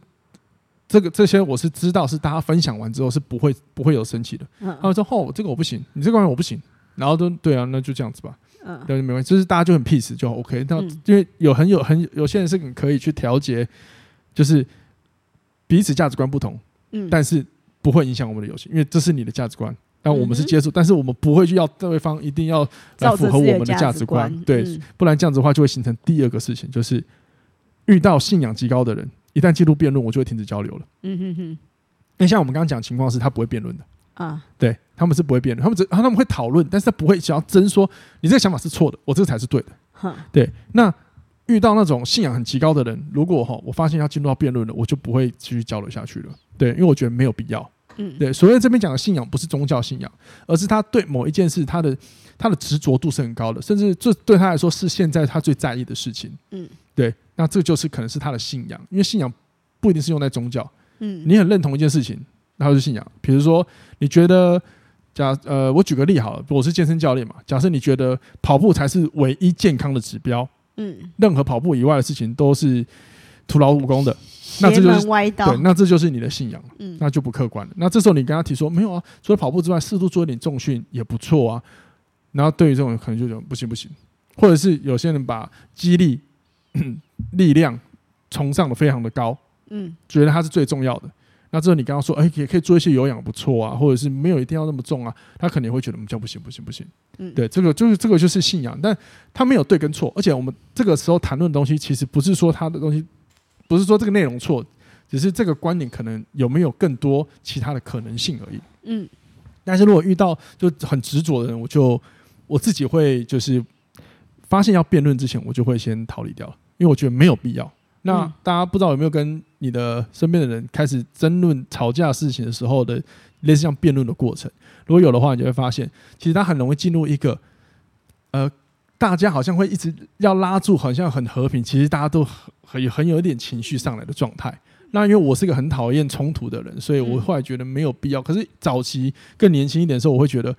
这个这些我是知道是大家分享完之后是不会不会有生气的，嗯，他们说哦这个我不行，你这个我不行，然后都对啊，那就这样子吧，嗯，对，没关系，就是大家就很 peace 就 OK，那因为有很有很有些人是可以去调节，就是彼此价值观不同，嗯，但是不会影响我们的友情，因为这是你的价值观。但我们是接受，但是我们不会去要对方一定要来符合我们的价值观，对，不然这样子的话就会形成第二个事情，就是遇到信仰极高的人，一旦进入辩论，我就会停止交流了。嗯哼哼。那像我们刚刚讲情况是，他不会辩论的啊，对，他们是不会辩论，他们只他们会讨论，但是他不会想要争说你这个想法是错的，我这个才是对的。对。那遇到那种信仰很极高的人，如果哈我发现要进入到辩论了，我就不会继续交流下去了。对，因为我觉得没有必要。嗯，对，所谓这边讲的信仰不是宗教信仰，而是他对某一件事他的他的执着度是很高的，甚至这对他来说是现在他最在意的事情。嗯，对，那这就是可能是他的信仰，因为信仰不一定是用在宗教。嗯，你很认同一件事情，那就是信仰。比如说，你觉得假呃，我举个例好了，我是健身教练嘛，假设你觉得跑步才是唯一健康的指标，嗯，任何跑步以外的事情都是徒劳无功的。那这就是对，那这就是你的信仰，嗯，那就不客观了。那这时候你跟他提说没有啊，除了跑步之外，适度做一点重训也不错啊。然后对于这种可能就觉得不行不行，或者是有些人把激励、力量崇尚的非常的高，嗯，觉得它是最重要的。那这时候你刚刚说，哎，也可以做一些有氧不错啊，或者是没有一定要那么重啊，他肯定会觉得我们叫不行不行不行。嗯，对，这个就是这个就是信仰，但他没有对跟错，而且我们这个时候谈论的东西其实不是说他的东西。不是说这个内容错，只是这个观点可能有没有更多其他的可能性而已。嗯，但是如果遇到就很执着的人，我就我自己会就是发现要辩论之前，我就会先逃离掉，因为我觉得没有必要。那大家不知道有没有跟你的身边的人开始争论、吵架事情的时候的类似像辩论的过程？如果有的话，你就会发现，其实他很容易进入一个呃。大家好像会一直要拉住，好像很和平，其实大家都很很很有一点情绪上来的状态。那因为我是个很讨厌冲突的人，所以我后来觉得没有必要。可是早期更年轻一点的时候，我会觉得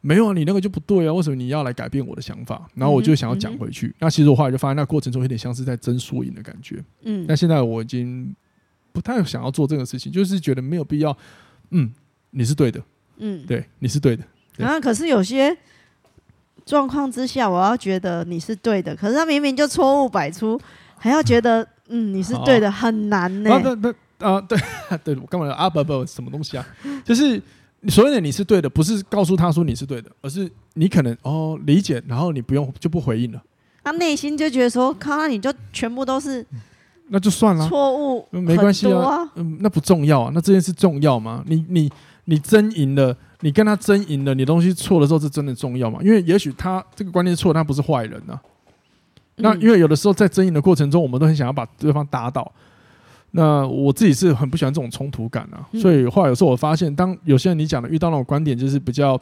没有啊，你那个就不对啊，为什么你要来改变我的想法？然后我就想要讲回去。那其实我后来就发现，那过程中有点像是在争输赢的感觉。嗯，那现在我已经不太想要做这个事情，就是觉得没有必要。嗯，你是对的。嗯，对，你是对的。啊，可是有些。状况之下，我要觉得你是对的，可是他明明就错误百出，还要觉得嗯你是对的，很难呢、欸。啊，对啊，对 对，我干嘛啊？不不，什么东西啊？就是所谓的你是对的，不是告诉他说你是对的，而是你可能哦理解，然后你不用就不回应了。他内心就觉得说，看你就全部都是，那就算了，错误没关系啊，嗯，那不重要啊，那这件事重要吗？你你你争赢了。你跟他争赢了，你东西错的时候，是真的重要吗？因为也许他这个观念错，他不是坏人呐、啊。那因为有的时候在争赢的过程中，我们都很想要把对方打倒。那我自己是很不喜欢这种冲突感啊。所以后来有时候我发现，当有些人你讲的遇到那种观点，就是比较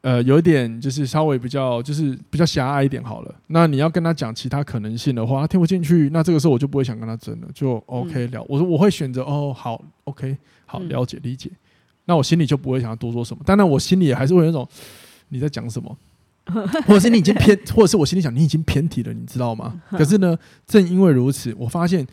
呃有一点就是稍微比较就是比较狭隘一点好了。那你要跟他讲其他可能性的话，他听不进去。那这个时候我就不会想跟他争了，就 OK 了。我说我会选择哦，好 OK 好了解理解。那我心里就不会想要多说什么，当然我心里也还是会有那种你在讲什么，或者是你已经偏，或者是我心里想你已经偏题了，你知道吗？可是呢，正因为如此，我发现，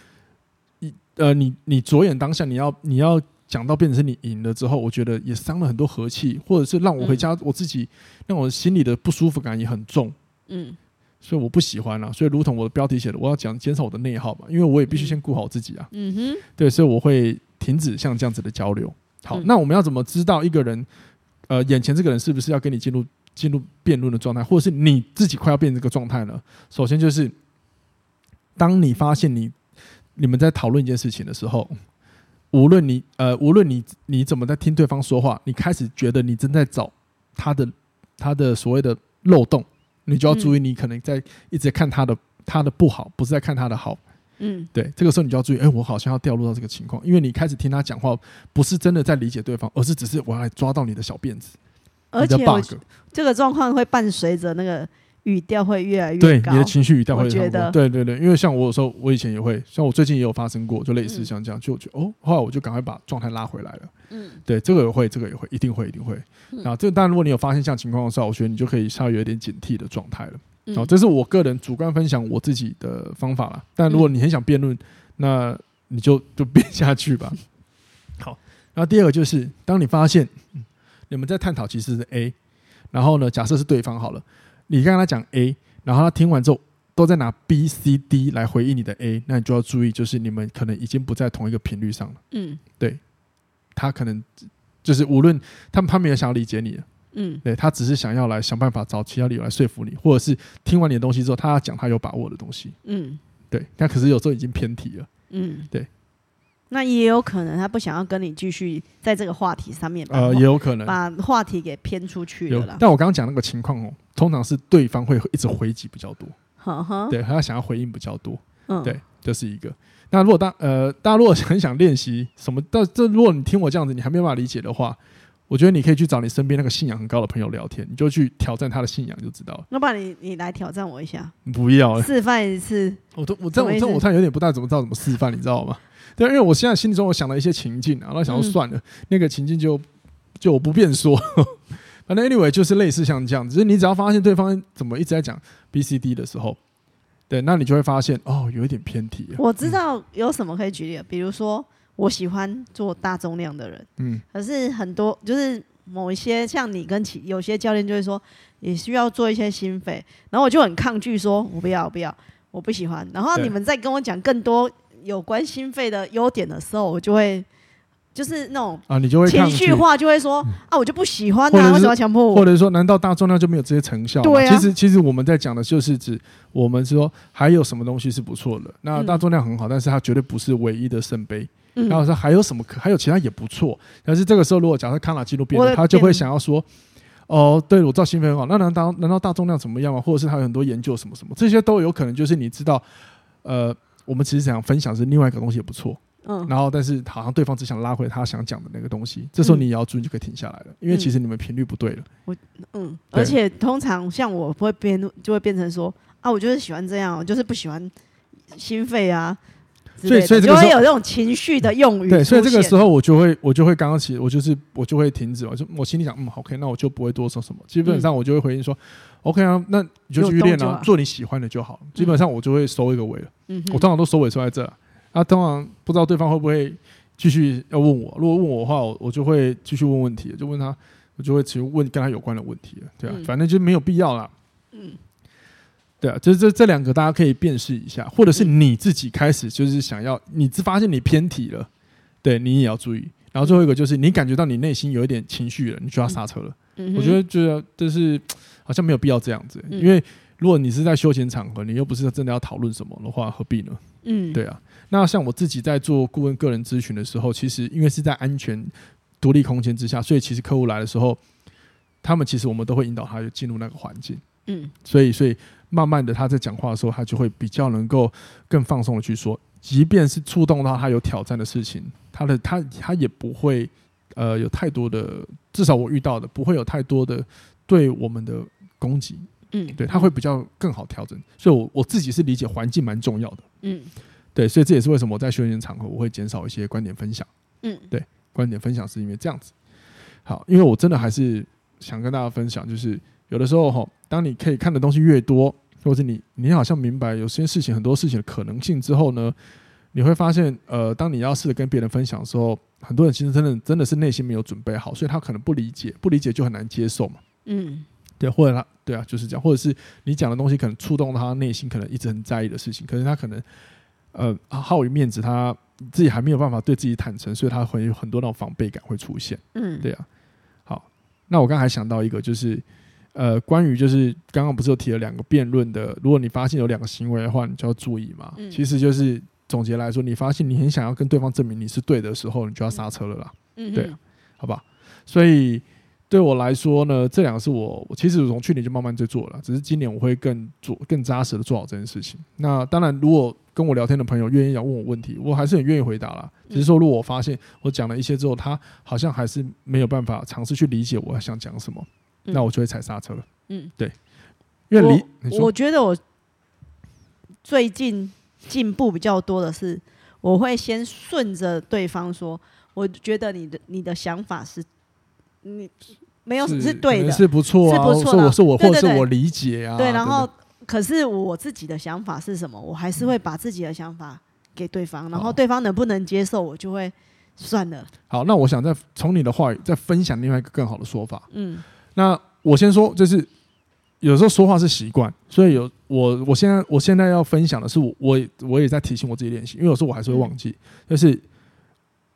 你呃，你你着眼当下，你要你要讲到变成是你赢了之后，我觉得也伤了很多和气，或者是让我回家我自己让我心里的不舒服感也很重，嗯，所以我不喜欢啊，所以如同我的标题写的，我要讲减少我的内耗嘛，因为我也必须先顾好自己啊，嗯哼，对，所以我会停止像这样子的交流。好，那我们要怎么知道一个人，呃，眼前这个人是不是要跟你进入进入辩论的状态，或者是你自己快要变这个状态呢？首先就是，当你发现你你们在讨论一件事情的时候，无论你呃，无论你你怎么在听对方说话，你开始觉得你正在找他的他的所谓的漏洞，你就要注意，你可能在一直看他的他的不好，不是在看他的好。嗯，对，这个时候你就要注意，哎，我好像要掉入到这个情况，因为你开始听他讲话，不是真的在理解对方，而是只是我要来抓到你的小辫子，而且 bug，这个状况会伴随着那个语调会越来越对，你的情绪语调会觉得对对对，因为像我有时候，我以前也会，像我最近也有发生过，就类似像这样，就就哦，后来我就赶快把状态拉回来了。嗯，对，这个也会，这个也会，一定会，一定会。然后这个当然，如果你有发现这样情况的时候，我觉得你就可以稍微有点警惕的状态了。然后这是我个人主观分享我自己的方法了。但如果你很想辩论，那你就就辩下去吧。好，然后第二个就是，当你发现你们在探讨其实是 A，然后呢，假设是对方好了。你跟他讲 A，然后他听完之后都在拿 B、C、D 来回应你的 A，那你就要注意，就是你们可能已经不在同一个频率上了。嗯，对，他可能就是无论他们他没有想要理解你，嗯，对他只是想要来想办法找其他理由来说服你，或者是听完你的东西之后，他要讲他有把握的东西。嗯，对，但可是有时候已经偏题了。嗯，对。那也有可能他不想要跟你继续在这个话题上面，呃，也有可能把话题给偏出去了啦。但我刚刚讲那个情况哦，通常是对方会一直回击比较多，呵呵对，他想要回应比较多，嗯，对，这是一个。那如果大呃，大家如果 很想练习什么，但这如果你听我这样子，你还没有办法理解的话，我觉得你可以去找你身边那个信仰很高的朋友聊天，你就去挑战他的信仰就知道了。那不然你你来挑战我一下，不要示范一次。我都我这我这我看有点不太怎么知道怎么示范，你知道吗？对，因为我现在心里中我想了一些情境啊，然后想说算了，嗯、那个情境就就我不便说。反正 anyway 就是类似像这样，只是你只要发现对方怎么一直在讲 B C D 的时候，对，那你就会发现哦，有一点偏题。我知道有什么可以举例，嗯、比如说我喜欢做大重量的人，嗯，可是很多就是某一些像你跟其有些教练就会说，也需要做一些心肺，然后我就很抗拒说，我不要我不要，我不喜欢。然后你们在跟我讲更多。有关心肺的优点的时候，我就会就是那种啊，你就会情绪化，就会说啊，我就不喜欢他，为什么要强迫我？或者说，难道大重量就没有这些成效？对啊，其实其实我们在讲的就是指我们说还有什么东西是不错的。那大重量很好，但是它绝对不是唯一的圣杯。然后说还有什么可还有其他也不错。但是这个时候，如果假设康纳纪录变了，他就会想要说哦，对我知道心肺很好，那难道难道大重量怎么样吗？或者是他有很多研究什么什么，这些都有可能。就是你知道，呃。我们其实想分享是另外一个东西也不错，嗯，然后但是好像对方只想拉回他想讲的那个东西，这时候你也要注意，就可以停下来了，因为其实你们频率不对了。我嗯，而且通常像我不会变，就会变成说啊，我就是喜欢这样，我就是不喜欢心肺啊，所以所以就会有这种情绪的用语。对，所以这个时候我就会我就会刚刚起，我就是我就会停止，我就我心里想，嗯，OK，那我就不会多说什么，基本上我就会回应说。OK 啊，那你就继续练啊，做你喜欢的就好。基本上我就会收一个尾了。嗯、我通常都收尾收在这。啊，通常不知道对方会不会继续要问我。如果问我的话，我我就会继续问问题，就问他，我就会去问跟他有关的问题了。对啊，嗯、反正就没有必要啦。嗯，对啊，就是这这两个大家可以辨识一下，或者是你自己开始就是想要，你只发现你偏题了，对你也要注意。然后最后一个就是你感觉到你内心有一点情绪了，你就要刹车了。嗯、我觉得觉得就是。好像没有必要这样子，因为如果你是在休闲场合，你又不是真的要讨论什么的话，何必呢？嗯，对啊。那像我自己在做顾问个人咨询的时候，其实因为是在安全独立空间之下，所以其实客户来的时候，他们其实我们都会引导他进入那个环境。嗯，所以所以慢慢的他在讲话的时候，他就会比较能够更放松的去说，即便是触动到他有挑战的事情，他的他他也不会呃有太多的，至少我遇到的不会有太多的。对我们的攻击，嗯，对，他会比较更好调整，所以我，我我自己是理解环境蛮重要的，嗯，对，所以这也是为什么我在休闲场合我会减少一些观点分享，嗯，对，观点分享是因为这样子。好，因为我真的还是想跟大家分享，就是有的时候哈，当你可以看的东西越多，或者你你好像明白有些事情很多事情的可能性之后呢，你会发现，呃，当你要试着跟别人分享的时候，很多人其实真的真的是内心没有准备好，所以他可能不理解，不理解就很难接受嘛。嗯，对，或者他，对啊，就是这样，或者是你讲的东西可能触动他内心，可能一直很在意的事情，可是他可能，呃，好于面子，他自己还没有办法对自己坦诚，所以他会有很多那种防备感会出现。嗯，对啊。好，那我刚才想到一个，就是呃，关于就是刚刚不是有提了两个辩论的，如果你发现有两个行为的话，你就要注意嘛。嗯，其实就是总结来说，你发现你很想要跟对方证明你是对的时候，你就要刹车了啦。嗯，对，好吧，所以。对我来说呢，这两个是我，我其实从去年就慢慢在做了，只是今年我会更做更扎实的做好这件事情。那当然，如果跟我聊天的朋友愿意要问我问题，我还是很愿意回答啦。只是说，如果我发现我讲了一些之后，他好像还是没有办法尝试去理解我想讲什么，那我就会踩刹车了。嗯，对，因为我我觉得我最近进步比较多的是，我会先顺着对方说，我觉得你的你的想法是，你没有是，是对的，是不错啊，是不错的，是我或是我理解啊，对，然后可是我自己的想法是什么，我还是会把自己的想法给对方，然后对方能不能接受，我就会算了。好，那我想再从你的话语再分享另外一个更好的说法。嗯，那我先说，就是有时候说话是习惯，所以有我我现在我现在要分享的是我我我也在提醒我自己练习，因为有时候我还是会忘记。就、嗯、是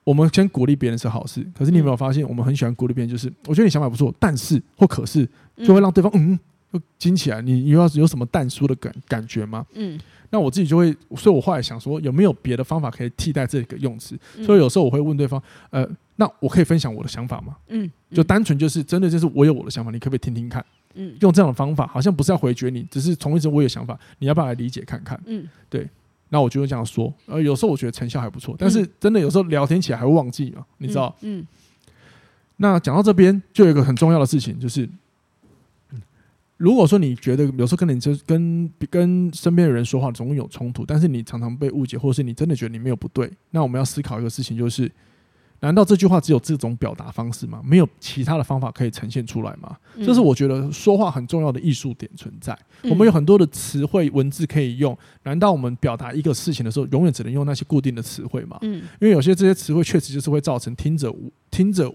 我们先鼓励别人是好事，可是你有没有发现，我们很喜欢鼓励别人，就是我觉得你想法不错，但是或可是就会让对方嗯就惊起来。你你要有什么淡书的感感觉吗？嗯。那我自己就会，所以我后来想说，有没有别的方法可以替代这个用词？嗯、所以有时候我会问对方，呃，那我可以分享我的想法吗？嗯，就单纯就是真的就是我有我的想法，你可不可以听听看？嗯，用这样的方法，好像不是要回绝你，只是从一直我有想法，你要不要来理解看看？嗯，对。那我就会这样说，呃，有时候我觉得成效还不错，但是真的有时候聊天起来还会忘记嘛，你知道？嗯。嗯，那讲到这边，就有一个很重要的事情，就是。如果说你觉得有时候跟你就跟跟身边的人说话总有冲突，但是你常常被误解，或者是你真的觉得你没有不对，那我们要思考一个事情，就是难道这句话只有这种表达方式吗？没有其他的方法可以呈现出来吗？这是我觉得说话很重要的艺术点存在。我们有很多的词汇文字可以用，难道我们表达一个事情的时候，永远只能用那些固定的词汇吗？因为有些这些词汇确实就是会造成听者无听者。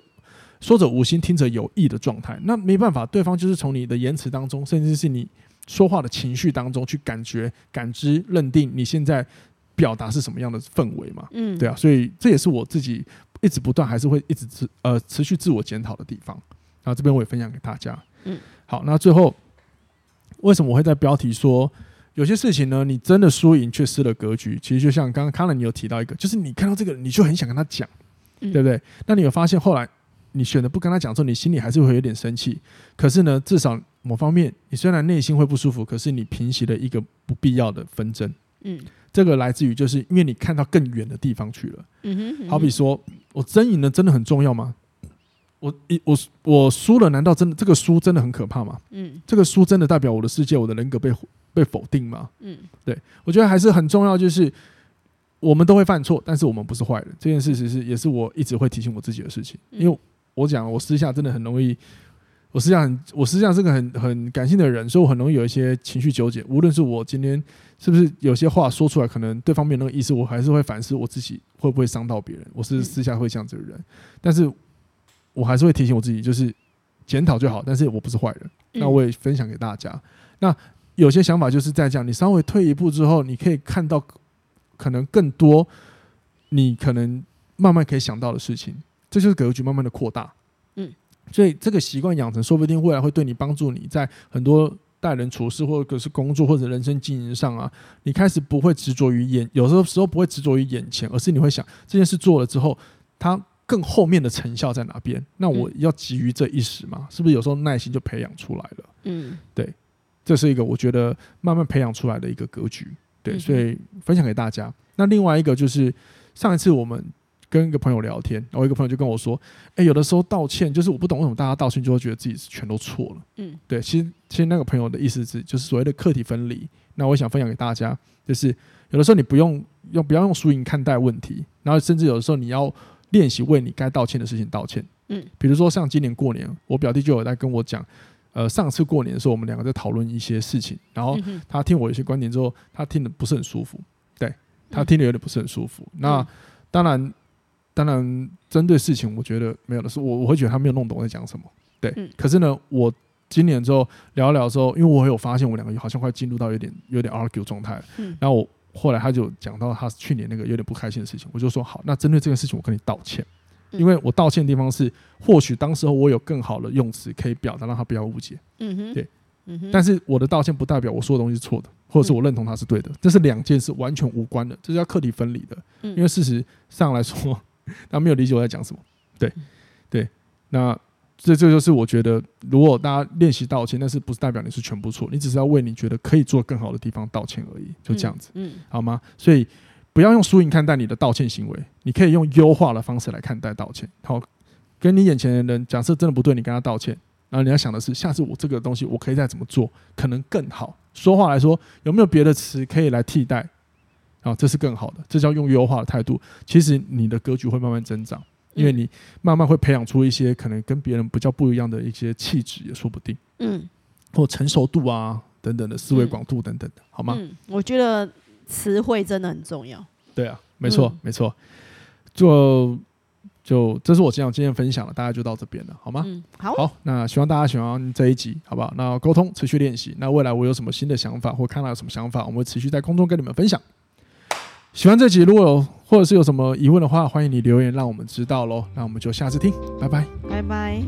说者无心，听者有意的状态，那没办法，对方就是从你的言辞当中，甚至是你说话的情绪当中去感觉、感知、认定你现在表达是什么样的氛围嘛？嗯，对啊，所以这也是我自己一直不断还是会一直持呃持续自我检讨的地方。然后这边我也分享给大家。嗯，好，那最后为什么我会在标题说有些事情呢？你真的输赢却失了格局？其实就像刚刚康乐你有提到一个，就是你看到这个人，你就很想跟他讲，对不对？那你有发现后来？你选择不跟他讲之后，你心里还是会有点生气。可是呢，至少某方面，你虽然内心会不舒服，可是你平息了一个不必要的纷争。嗯，这个来自于就是因为你看到更远的地方去了。嗯哼，嗯哼。好比说我争赢了，真的很重要吗？我一我我输了，难道真的这个输真的很可怕吗？嗯，这个输真的代表我的世界、我的人格被被否定吗？嗯，对，我觉得还是很重要，就是。我们都会犯错，但是我们不是坏人。这件事实是也是我一直会提醒我自己的事情。因为我讲，我私下真的很容易，我私下很，我实际上是个很很感性的人，所以我很容易有一些情绪纠结。无论是我今天是不是有些话说出来，可能对方没有那个意思，我还是会反思我自己会不会伤到别人。我是私下会这样子的人，但是我还是会提醒我自己，就是检讨就好。但是我不是坏人，那我也分享给大家。那有些想法就是在这样，你稍微退一步之后，你可以看到。可能更多，你可能慢慢可以想到的事情，这就是格局慢慢的扩大。嗯，所以这个习惯养成，说不定未来会对你帮助你在很多待人处事，或者是工作或者人生经营上啊，你开始不会执着于眼，有时候时候不会执着于眼前，而是你会想这件事做了之后，它更后面的成效在哪边？那我要急于这一时嘛？是不是有时候耐心就培养出来了？嗯，对，这是一个我觉得慢慢培养出来的一个格局。对，所以分享给大家。那另外一个就是上一次我们跟一个朋友聊天，然后一个朋友就跟我说：“哎，有的时候道歉，就是我不懂为什么大家道歉就会觉得自己全都错了。”嗯，对，其实其实那个朋友的意思是，就是所谓的课题分离。那我想分享给大家，就是有的时候你不用用不要用输赢看待问题，然后甚至有的时候你要练习为你该道歉的事情道歉。嗯，比如说像今年过年，我表弟就有在跟我讲。呃，上次过年的时候，我们两个在讨论一些事情，然后他听我一些观点之后，他听的不是很舒服，对，他听的有点不是很舒服。那当然，当然针对事情，我觉得没有的是我我会觉得他没有弄懂我在讲什么，对。可是呢，我今年之后聊一聊之后，因为我有发现我们两个好像快进入到有点有点 argue 状态，然后我后来他就讲到他去年那个有点不开心的事情，我就说好，那针对这个事情，我跟你道歉。因为我道歉的地方是，或许当时候我有更好的用词可以表达，让他不要误解。嗯哼，对，嗯哼。但是我的道歉不代表我说的东西是错的，或者是我认同他是对的，这是两件事完全无关的，这是要课题分离的。嗯因为事实上来说，他没有理解我在讲什么。对，对。那这这就是我觉得，如果大家练习道歉，但是不是代表你是全部错，你只是要为你觉得可以做更好的地方道歉而已，就这样子。嗯，好吗？所以。不要用输赢看待你的道歉行为，你可以用优化的方式来看待道歉。好，跟你眼前的人，假设真的不对，你跟他道歉，然后你要想的是，下次我这个东西我可以再怎么做，可能更好。说话来说，有没有别的词可以来替代？啊，这是更好的，这叫用优化的态度。其实你的格局会慢慢增长，因为你慢慢会培养出一些可能跟别人比较不一样的一些气质，也说不定。嗯，或成熟度啊等等的思维广度等等的，好吗？嗯，我觉得词汇真的很重要。对啊，没错，嗯、没错，就。就这是我这样今天分享的，大家就到这边了，好吗？嗯，好，好，那希望大家喜欢这一集，好不好？那沟通持续练习，那未来我有什么新的想法或看到有什么想法，我们会持续在空中跟你们分享。喜欢这集，如果有或者是有什么疑问的话，欢迎你留言，让我们知道喽。那我们就下次听，拜拜，拜拜。